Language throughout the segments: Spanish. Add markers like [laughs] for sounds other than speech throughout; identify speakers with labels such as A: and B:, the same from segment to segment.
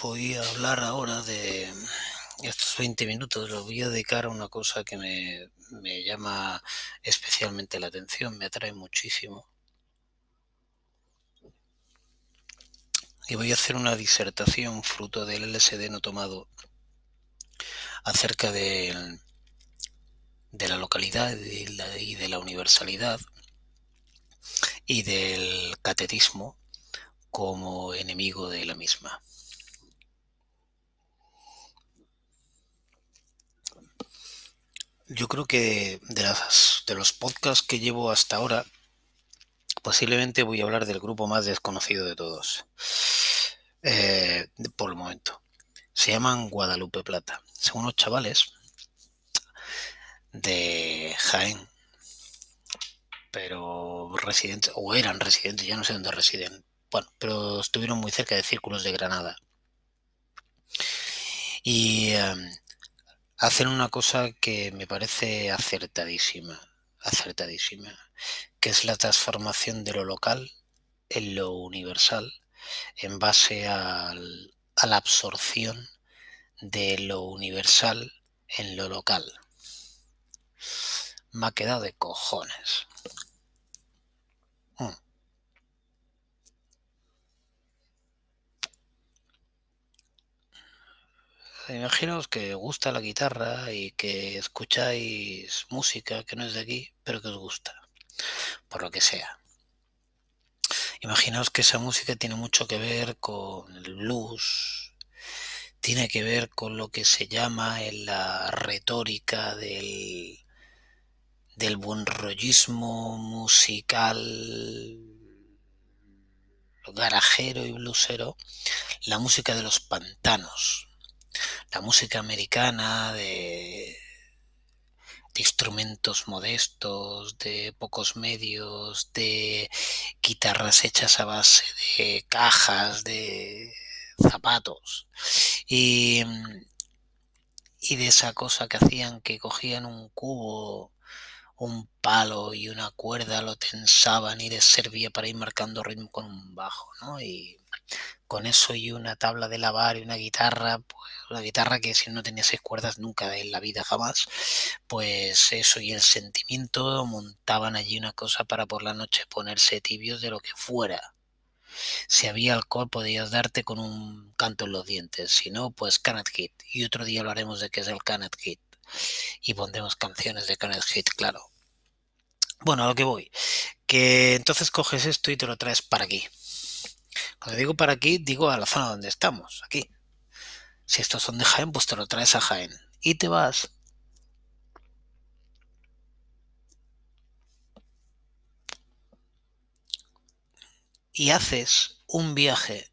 A: voy a hablar ahora de estos 20 minutos, los voy a dedicar a una cosa que me, me llama especialmente la atención, me atrae muchísimo. Y voy a hacer una disertación fruto del LSD no tomado acerca de, de la localidad y y de la universalidad y del catetismo como enemigo de la misma. Yo creo que de, las, de los podcasts que llevo hasta ahora, posiblemente voy a hablar del grupo más desconocido de todos, eh, por el momento. Se llaman Guadalupe Plata. Son unos chavales de Jaén, pero residentes, o eran residentes, ya no sé dónde residen. Bueno, pero estuvieron muy cerca de círculos de Granada. Y eh, hacen una cosa que me parece acertadísima, acertadísima, que es la transformación de lo local en lo universal en base al, a la absorción de lo universal en lo local. Me ha quedado de cojones. Mm. Imaginaos que gusta la guitarra y que escucháis música que no es de aquí, pero que os gusta, por lo que sea. Imaginaos que esa música tiene mucho que ver con el blues, tiene que ver con lo que se llama en la retórica del, del buen rollismo musical garajero y blusero, la música de los pantanos la música americana de, instrumentos modestos, de pocos medios, de guitarras hechas a base de cajas, de zapatos. Y, y de esa cosa que hacían que cogían un cubo, un palo y una cuerda, lo tensaban y les servía para ir marcando ritmo con un bajo, ¿no? Y con eso y una tabla de lavar y una guitarra, pues una guitarra que si no tenía seis cuerdas nunca en la vida jamás, pues eso y el sentimiento montaban allí una cosa para por la noche ponerse tibios de lo que fuera. Si había alcohol podías darte con un canto en los dientes, si no, pues Canet Hit. Y otro día hablaremos de qué es el Canet Hit. Y pondremos canciones de Canet Hit, claro. Bueno, a lo que voy. Que entonces coges esto y te lo traes para aquí. Cuando digo para aquí, digo a la zona donde estamos, aquí. Si estos son de Jaén, pues te lo traes a Jaén. Y te vas y haces un viaje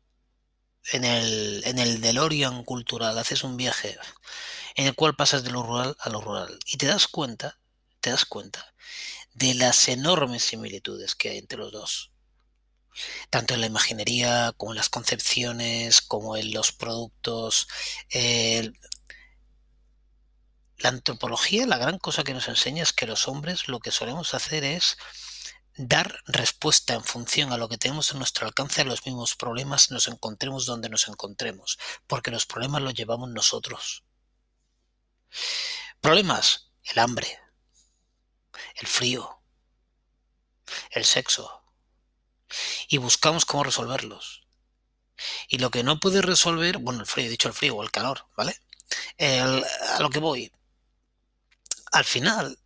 A: en el, en el DeLorean cultural, haces un viaje en el cual pasas de lo rural a lo rural y te das cuenta, te das cuenta de las enormes similitudes que hay entre los dos tanto en la imaginería como en las concepciones, como en los productos. la antropología, la gran cosa que nos enseña es que los hombres lo que solemos hacer es dar respuesta en función a lo que tenemos en nuestro alcance a los mismos problemas, nos encontremos donde nos encontremos, porque los problemas los llevamos nosotros. Problemas, el hambre, el frío, el sexo, y buscamos cómo resolverlos. Y lo que no puede resolver, bueno, el frío, he dicho el frío o el calor, ¿vale? a lo que voy. Al final,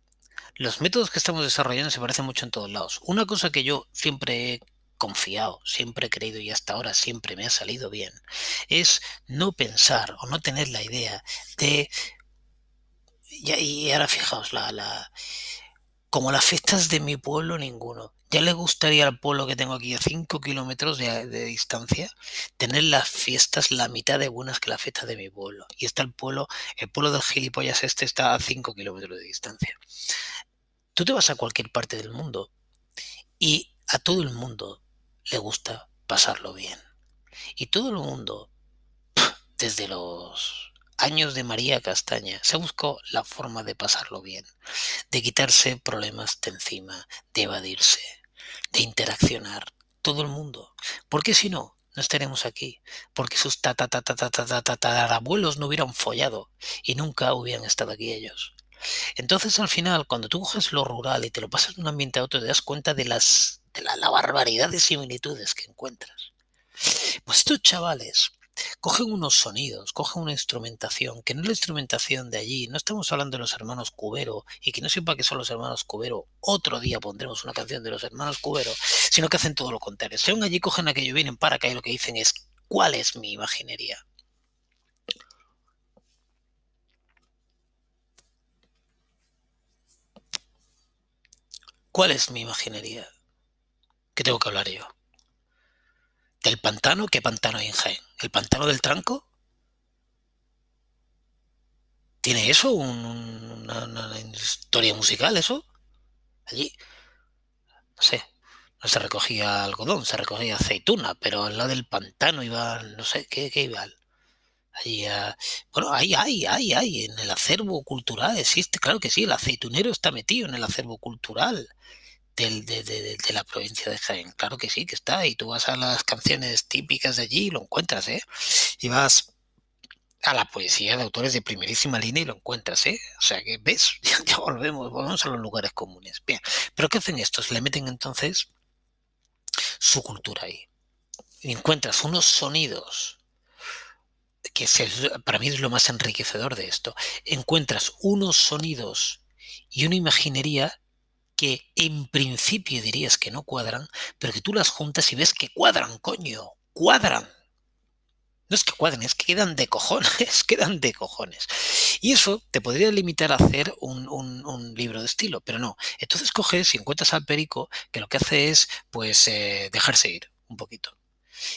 A: los métodos que estamos desarrollando se parecen mucho en todos lados. Una cosa que yo siempre he confiado, siempre he creído y hasta ahora siempre me ha salido bien, es no pensar o no tener la idea de... Y ahora fijaos, la, la, como las fiestas de mi pueblo, ninguno. Ya le gustaría al pueblo que tengo aquí a 5 kilómetros de, distancia tener las fiestas la mitad de buenas que las fiestas de mi pueblo. Y está el pueblo, el pueblo del gilipollas este está a 5 kilómetros de distancia. Tú te vas a cualquier parte del mundo y a todo el mundo le gusta pasarlo bien. Y todo el mundo, desde los años de María Castaña, se buscó la forma de pasarlo bien, de quitarse problemas de encima, de evadirse, de interaccionar, todo el mundo. Porque si no, no estaremos aquí, porque sus tatarabuelos no hubieran follado y nunca hubieran estado aquí ellos. Entonces al final, cuando tú coges lo rural y te lo pasas de un ambiente a otro, te das cuenta de, las, de la, la barbaridad de similitudes que encuentras. Pues estos chavales cogen unos sonidos, cogen una instrumentación, que no es la instrumentación de allí, no estamos hablando de los hermanos Cubero, y que no sepa que son los hermanos Cubero, otro día pondremos una canción de los hermanos Cubero, sino que hacen todo lo contrario. Según allí cogen aquello, vienen para acá y lo que dicen es, ¿cuál es mi imaginería? ¿Cuál es mi imaginería? ¿Qué tengo que hablar yo? ¿Del pantano? ¿Qué pantano hay en Jaén? ¿El pantano del tranco? ¿Tiene eso un, una, historia musical eso? Allí, no sé, no se recogía algodón, se recogía aceituna, pero al lado del pantano iba, no sé, ¿qué, qué iba? Allí, uh, bueno, ahí, hay, hay, hay, en el acervo cultural existe, claro que sí, el aceitunero está metido en el acervo cultural de, la provincia de Jaén. Claro que sí, que está. Y tú vas a las canciones típicas de allí y lo encuentras, ¿eh? Y vas a la poesía de autores de primerísima línea y lo encuentras, ¿eh? O sea que, ¿ves? [laughs] Ya, volvemos, volvemos a los lugares comunes. Bien, pero ¿qué hacen estos? Le meten entonces su cultura ahí. Y encuentras unos sonidos que para mí es lo más enriquecedor de esto. Encuentras unos sonidos y una imaginería que en principio dirías que no cuadran, pero que tú las juntas y ves que cuadran, coño, cuadran. No es que cuadren, es que quedan de cojones, [laughs] quedan de cojones. Y eso te podría limitar a hacer un, libro de estilo, pero no. Entonces coges y encuentras al perico que lo que hace es, pues, eh, dejarse ir un poquito.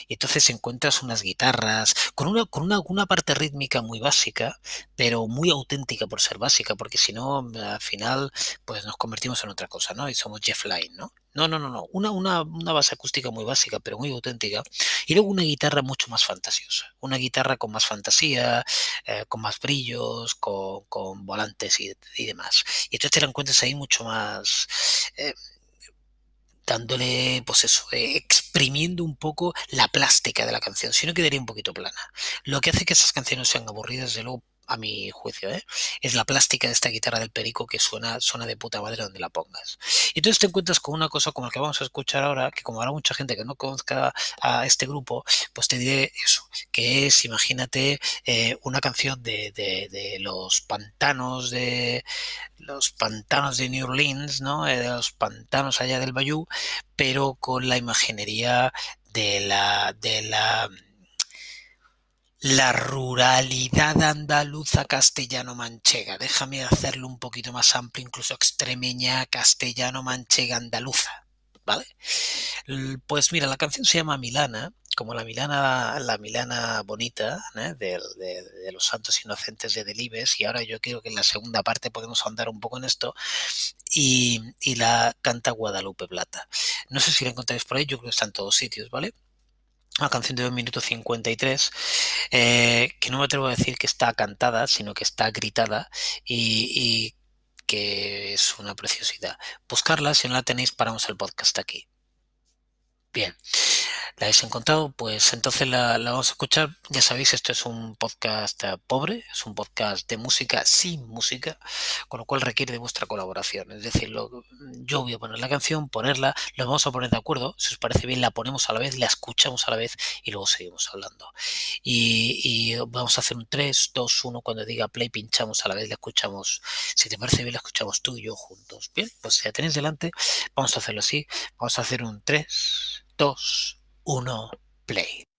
A: Y entonces encuentras unas guitarras con una, con una, parte rítmica muy básica, pero muy auténtica por ser básica, porque si no, al final, pues nos convertimos en otra cosa, ¿no? Y somos Jeff Lynne, ¿no? No, no, no, no. Una, una, una base acústica muy básica, pero muy auténtica. Y luego una guitarra mucho más fantasiosa. Una guitarra con más fantasía, eh, con más brillos, con, con volantes y, y, demás. Y entonces te la encuentras ahí mucho más. Eh, dándole, pues eso, eh, exprimiendo un poco la plástica de la canción, si no quedaría un poquito plana. Lo que hace que esas canciones sean aburridas, de luego, a mi juicio, ¿eh? es la plástica de esta guitarra del perico que suena, suena de puta madre donde la pongas. Y entonces te encuentras con una cosa como la que vamos a escuchar ahora, que como habrá mucha gente que no conozca a este grupo, pues te diré eso, que es, imagínate, eh, una canción de, de, los pantanos de los pantanos de New Orleans, ¿no? Eh, de los pantanos allá del Bayou, pero con la imaginería de la, de la la ruralidad andaluza castellano-manchega. Déjame hacerlo un poquito más amplio, incluso extremeña castellano-manchega andaluza. ¿Vale? Pues mira, la canción se llama Milana, como la Milana, la Milana bonita ¿eh? de, los santos inocentes de Delibes, y ahora yo creo que en la segunda parte podemos andar un poco en esto, y, y la canta Guadalupe Plata. No sé si la encontráis por ahí, yo creo que está en todos sitios, ¿vale? Una canción de 2 minutos 53, eh, que no me atrevo a decir que está cantada, sino que está gritada y, y, que es una preciosidad. Buscarla, si no la tenéis, paramos el podcast aquí. Bien la habéis encontrado, pues entonces la, la, vamos a escuchar. Ya sabéis, esto es un podcast pobre, es un podcast de música sin música, con lo cual requiere de vuestra colaboración. Es decir, lo, yo voy a poner la canción, ponerla, lo vamos a poner de acuerdo, si os parece bien la ponemos a la vez, la escuchamos a la vez y luego seguimos hablando. Y, y vamos a hacer un 3, 2, 1, cuando diga play pinchamos a la vez, la escuchamos, si te parece bien la escuchamos tú y yo juntos. Bien, pues ya tenéis delante, vamos a hacerlo así, vamos a hacer un 3, 2, 1 play.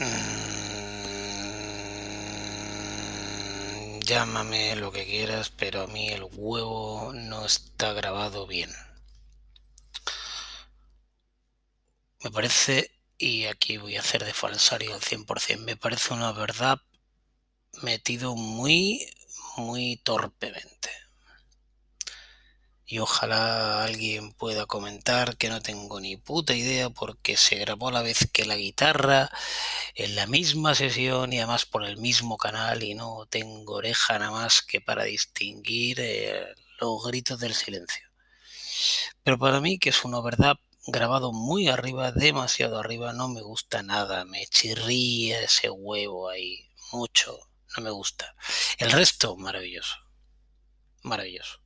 A: Mm, llámame lo que quieras, pero a mí el huevo no está grabado bien. Me parece, y aquí voy a hacer de falsario al 100%, me parece una verdad metido muy, muy torpemente. Y ojalá alguien pueda comentar que no tengo ni puta idea porque se grabó a la vez que la guitarra en la misma sesión y además por el mismo canal y no tengo oreja nada más que para distinguir eh, los gritos del silencio. Pero para mí, que es una verdad grabado muy arriba, demasiado arriba, no me gusta nada, me chirría ese huevo ahí, mucho, no me gusta. El resto, maravilloso, maravilloso.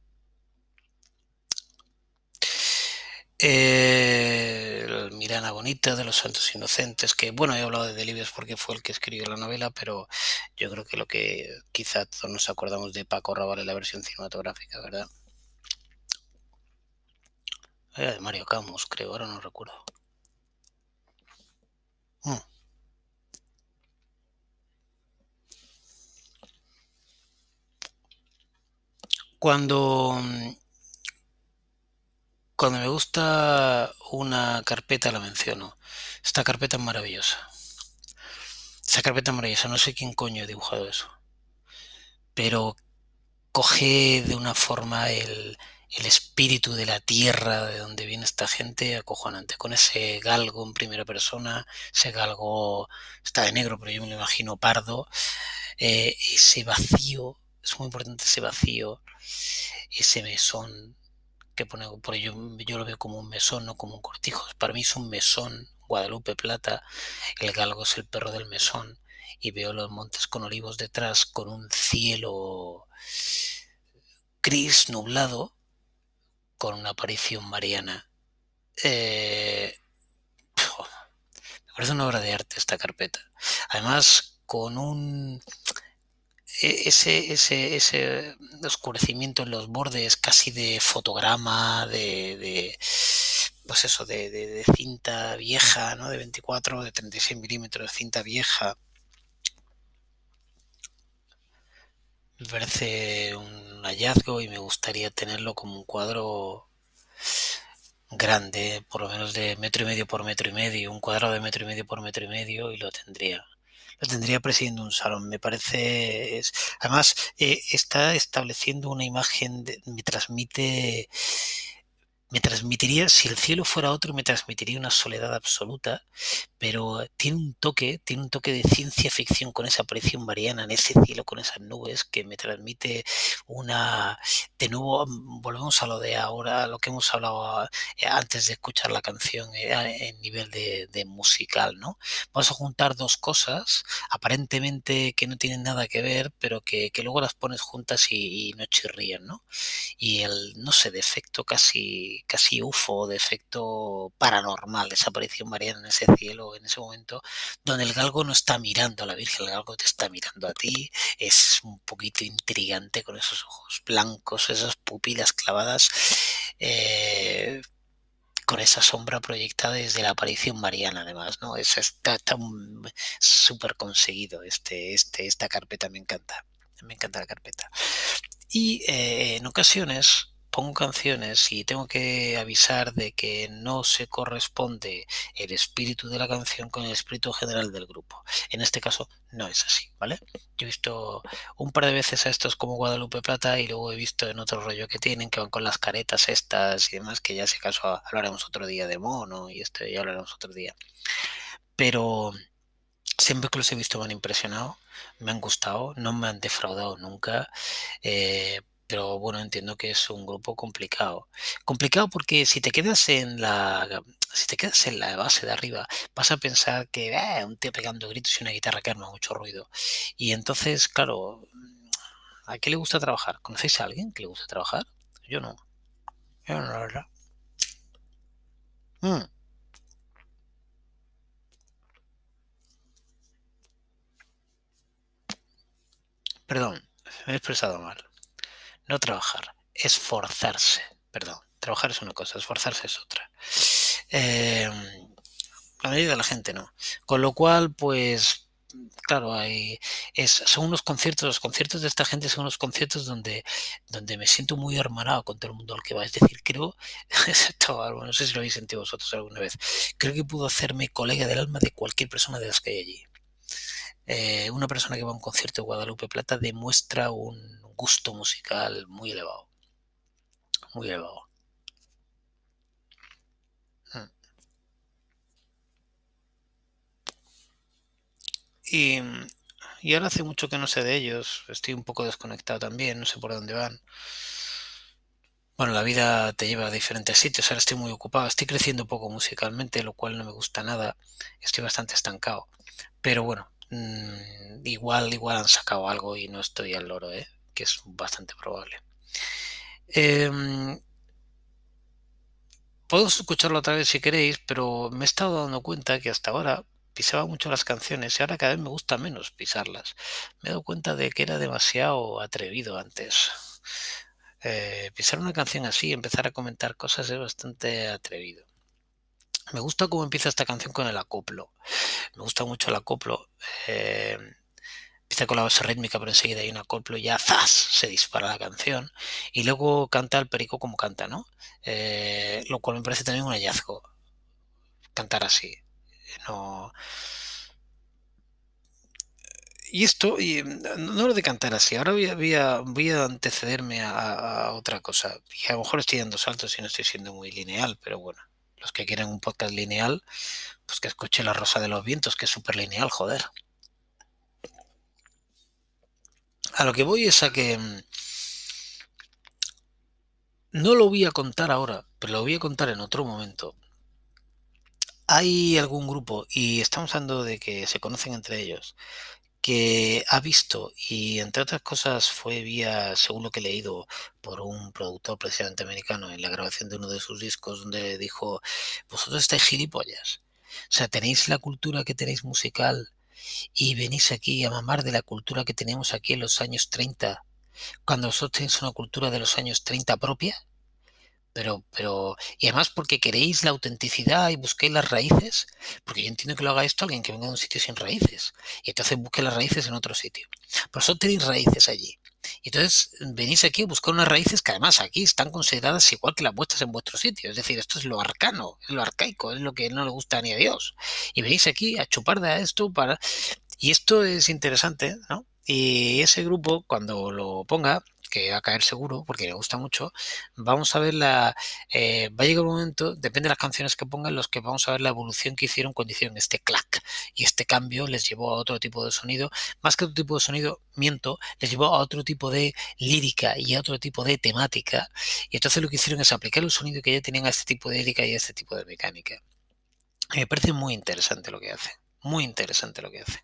A: Eh, Mirana Bonita de los Santos Inocentes, que bueno, he hablado de Delibes porque fue el que escribió la novela, pero yo creo que lo que quizá todos nos acordamos de Paco Raval en la versión cinematográfica, ¿verdad? Era de Mario Camus, creo, ahora no recuerdo. Mm. Cuando cuando me gusta una carpeta la menciono. Esta carpeta es maravillosa. Esta carpeta es maravillosa. No sé quién coño ha dibujado eso. Pero coge de una forma el, el espíritu de la tierra de donde viene esta gente acojonante, con ese galgo en primera persona, ese galgo está de negro, pero yo me lo imagino pardo, eh, ese vacío, es muy importante ese vacío, ese mesón que pone, por ello yo lo veo como un mesón, no como un cortijo, para mí es un mesón, Guadalupe Plata, el galgo es el perro del mesón, y veo los montes con olivos detrás, con un cielo gris nublado, con una aparición mariana. Eh, me parece una obra de arte esta carpeta. Además, con un ese, ese, ese oscurecimiento en los bordes casi de fotograma, de, de pues eso, de, de, cinta vieja, ¿no? De 24, de 36 milímetros cinta vieja. Me un hallazgo y me gustaría tenerlo como un cuadro grande, por lo menos de metro y medio por metro y medio, un cuadrado de metro y medio por metro y medio y lo tendría. Lo tendría presidiendo un salón. Me parece, además, eh, está estableciendo una imagen, de, me transmite me transmitiría, si el cielo fuera otro, me transmitiría una soledad absoluta, pero tiene un toque, tiene un toque de ciencia ficción con esa aparición mariana en ese cielo con esas nubes que me transmite una, de nuevo volvemos a lo de ahora, lo que hemos hablado eh, antes de escuchar la canción eh, en nivel de, musical, ¿no? Vamos a juntar dos cosas aparentemente que no tienen nada que ver, pero que, que luego las pones juntas y, y no chirrían, ¿no? Y el, no sé, de efecto casi UFO, de efecto paranormal, esa aparición mariana en ese cielo, en ese momento, donde el galgo no está mirando a la Virgen, el galgo te está mirando a ti, es un poquito intrigante con esos ojos blancos, esas pupilas clavadas. Eh, con esa sombra proyectada desde la aparición mariana además, ¿no? Es, está súper conseguido este, este, esta carpeta, me encanta, me encanta la carpeta. Y eh, en ocasiones pongo canciones y tengo que avisar de que no se corresponde el espíritu de la canción con el espíritu general del grupo. En este caso no es así, ¿vale? Yo he visto un par de veces a estos como Guadalupe Plata y luego he visto en otro rollo que tienen que van con las caretas estas y demás, que ya si acaso hablaremos otro día de mono y esto ya hablaremos otro día. Pero siempre que los he visto me han impresionado, me han gustado, no me han defraudado nunca. Eh, pero bueno, entiendo que es un grupo complicado. Complicado porque si te quedas en la si te quedas en la base de arriba, vas a pensar que eh, un tío pegando gritos y una guitarra que arma mucho ruido. Y entonces, claro, ¿a qué le gusta trabajar? ¿Conocéis a alguien que le gusta trabajar? Yo no. Yo no, la verdad. Mm. Perdón, me he expresado mal. No trabajar, esforzarse. Perdón, trabajar es una cosa, esforzarse es otra. Eh, La mayoría de la gente no. Con lo cual, pues claro, hay, es, son unos conciertos, los conciertos de esta gente son unos conciertos donde, donde me siento muy hermanado con todo el mundo al que va. Es decir, creo, [laughs] no sé si lo habéis sentido vosotros alguna vez, creo que puedo hacerme colega del alma de cualquier persona de las que hay allí. Eh, una persona que va a un concierto de Guadalupe Plata demuestra un gusto musical muy elevado. Muy elevado. Y, y ahora hace mucho que no sé de ellos, estoy un poco desconectado también, no sé por dónde van. Bueno, la vida te lleva a diferentes sitios, ahora estoy muy ocupado, estoy creciendo poco musicalmente, lo cual no me gusta nada, estoy bastante estancado. Pero bueno, mmm, igual, igual han sacado algo y no estoy al loro, ¿eh? Que es bastante probable. Eh, Podemos escucharlo otra vez si queréis, pero me he estado dando cuenta que hasta ahora pisaba mucho las canciones y ahora cada vez me gusta menos pisarlas. Me he dado cuenta de que era demasiado atrevido antes. Eh, pisar una canción así, empezar a comentar cosas es bastante atrevido. Me gusta cómo empieza esta canción con el acoplo. Me gusta mucho el acoplo. Eh, empieza con la base rítmica, pero enseguida hay un acoplo y ya ¡zas! se dispara la canción. Y luego canta el perico como canta, ¿no? Eh, lo cual me parece también un hallazgo. Cantar así. No. Y esto, y, no lo de cantar así, ahora voy a, voy a, antecederme a, a, otra cosa. Y a lo mejor estoy dando saltos y no estoy siendo muy lineal, pero bueno, los que quieren un podcast lineal, pues que escuche La Rosa de los Vientos, que es súper lineal, joder. A lo que voy es a que no lo voy a contar ahora, pero lo voy a contar en otro momento hay algún grupo, y estamos hablando de que se conocen entre ellos, que ha visto, y entre otras cosas fue vía, según lo que he leído, por un productor precisamente americano en la grabación de uno de sus discos, donde dijo, vosotros estáis gilipollas. O sea, tenéis la cultura que tenéis musical y venís aquí a mamar de la cultura que teníamos aquí en los años 30, cuando vosotros tenéis una cultura de los años 30 propia pero, pero, y además porque queréis la autenticidad y busquéis las raíces, porque yo entiendo que lo haga esto alguien que venga de un sitio sin raíces, y entonces busque las raíces en otro sitio. Pero vosotros tenéis raíces allí. Y entonces venís aquí a buscar unas raíces que además aquí están consideradas igual que las vuestras en vuestro sitio. Es decir, esto es lo arcano, es lo arcaico, es lo que no le gusta ni a Dios. Y venís aquí a chupar de esto para... Y esto es interesante, ¿no? Y ese grupo, cuando lo ponga, que va a caer seguro, porque me gusta mucho, vamos a ver la... Eh, va a llegar un momento, depende de las canciones que pongan, los que vamos a ver la evolución que hicieron cuando hicieron este clack. Y este cambio les llevó a otro tipo de sonido. Más que otro tipo de sonido, miento, les llevó a otro tipo de lírica y a otro tipo de temática. Y entonces lo que hicieron es aplicar el sonido que ya tenían a este tipo de lírica y a este tipo de mecánica. me parece muy interesante lo que hacen muy interesante lo que hace.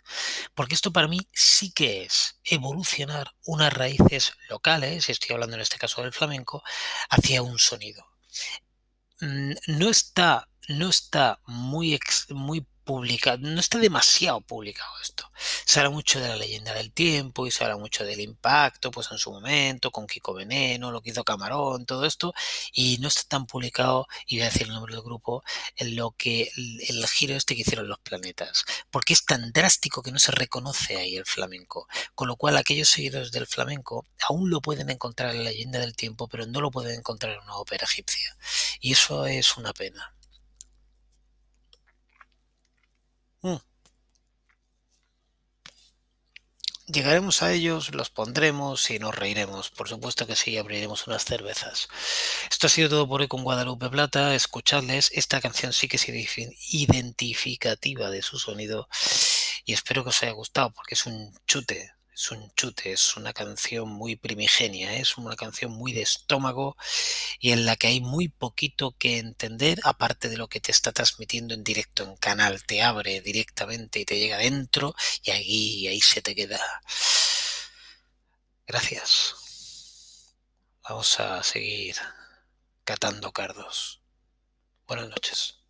A: Porque esto para mí sí que es evolucionar unas raíces locales, estoy hablando en este caso del flamenco, hacia un sonido. Mm, no está, no está muy, muy publicado, no está demasiado publicado esto. Se habla mucho de la leyenda del tiempo y se habla mucho del impacto, pues en su momento, con Kiko Veneno, lo que hizo Camarón, todo esto, y no está tan publicado, y voy a decir el nombre del grupo, en lo que el, giro este que hicieron los planetas, porque es tan drástico que no se reconoce ahí el flamenco, con lo cual aquellos seguidores del flamenco aún lo pueden encontrar en la leyenda del tiempo, pero no lo pueden encontrar en una ópera egipcia, y eso es una pena. Mm. Llegaremos a ellos, los pondremos y nos reiremos. Por supuesto que sí, abriremos unas cervezas. Esto ha sido todo por hoy con Guadalupe Plata. Escuchadles. Esta canción sí que es identificativa de su sonido y espero que os haya gustado porque es un chute es un chute, es una canción muy primigenia, es una canción muy de estómago y en la que hay muy poquito que entender, aparte de lo que te está transmitiendo en directo en canal, te abre directamente y te llega dentro y ahí, ahí se te queda. Gracias. Vamos a seguir catando cardos. Buenas noches.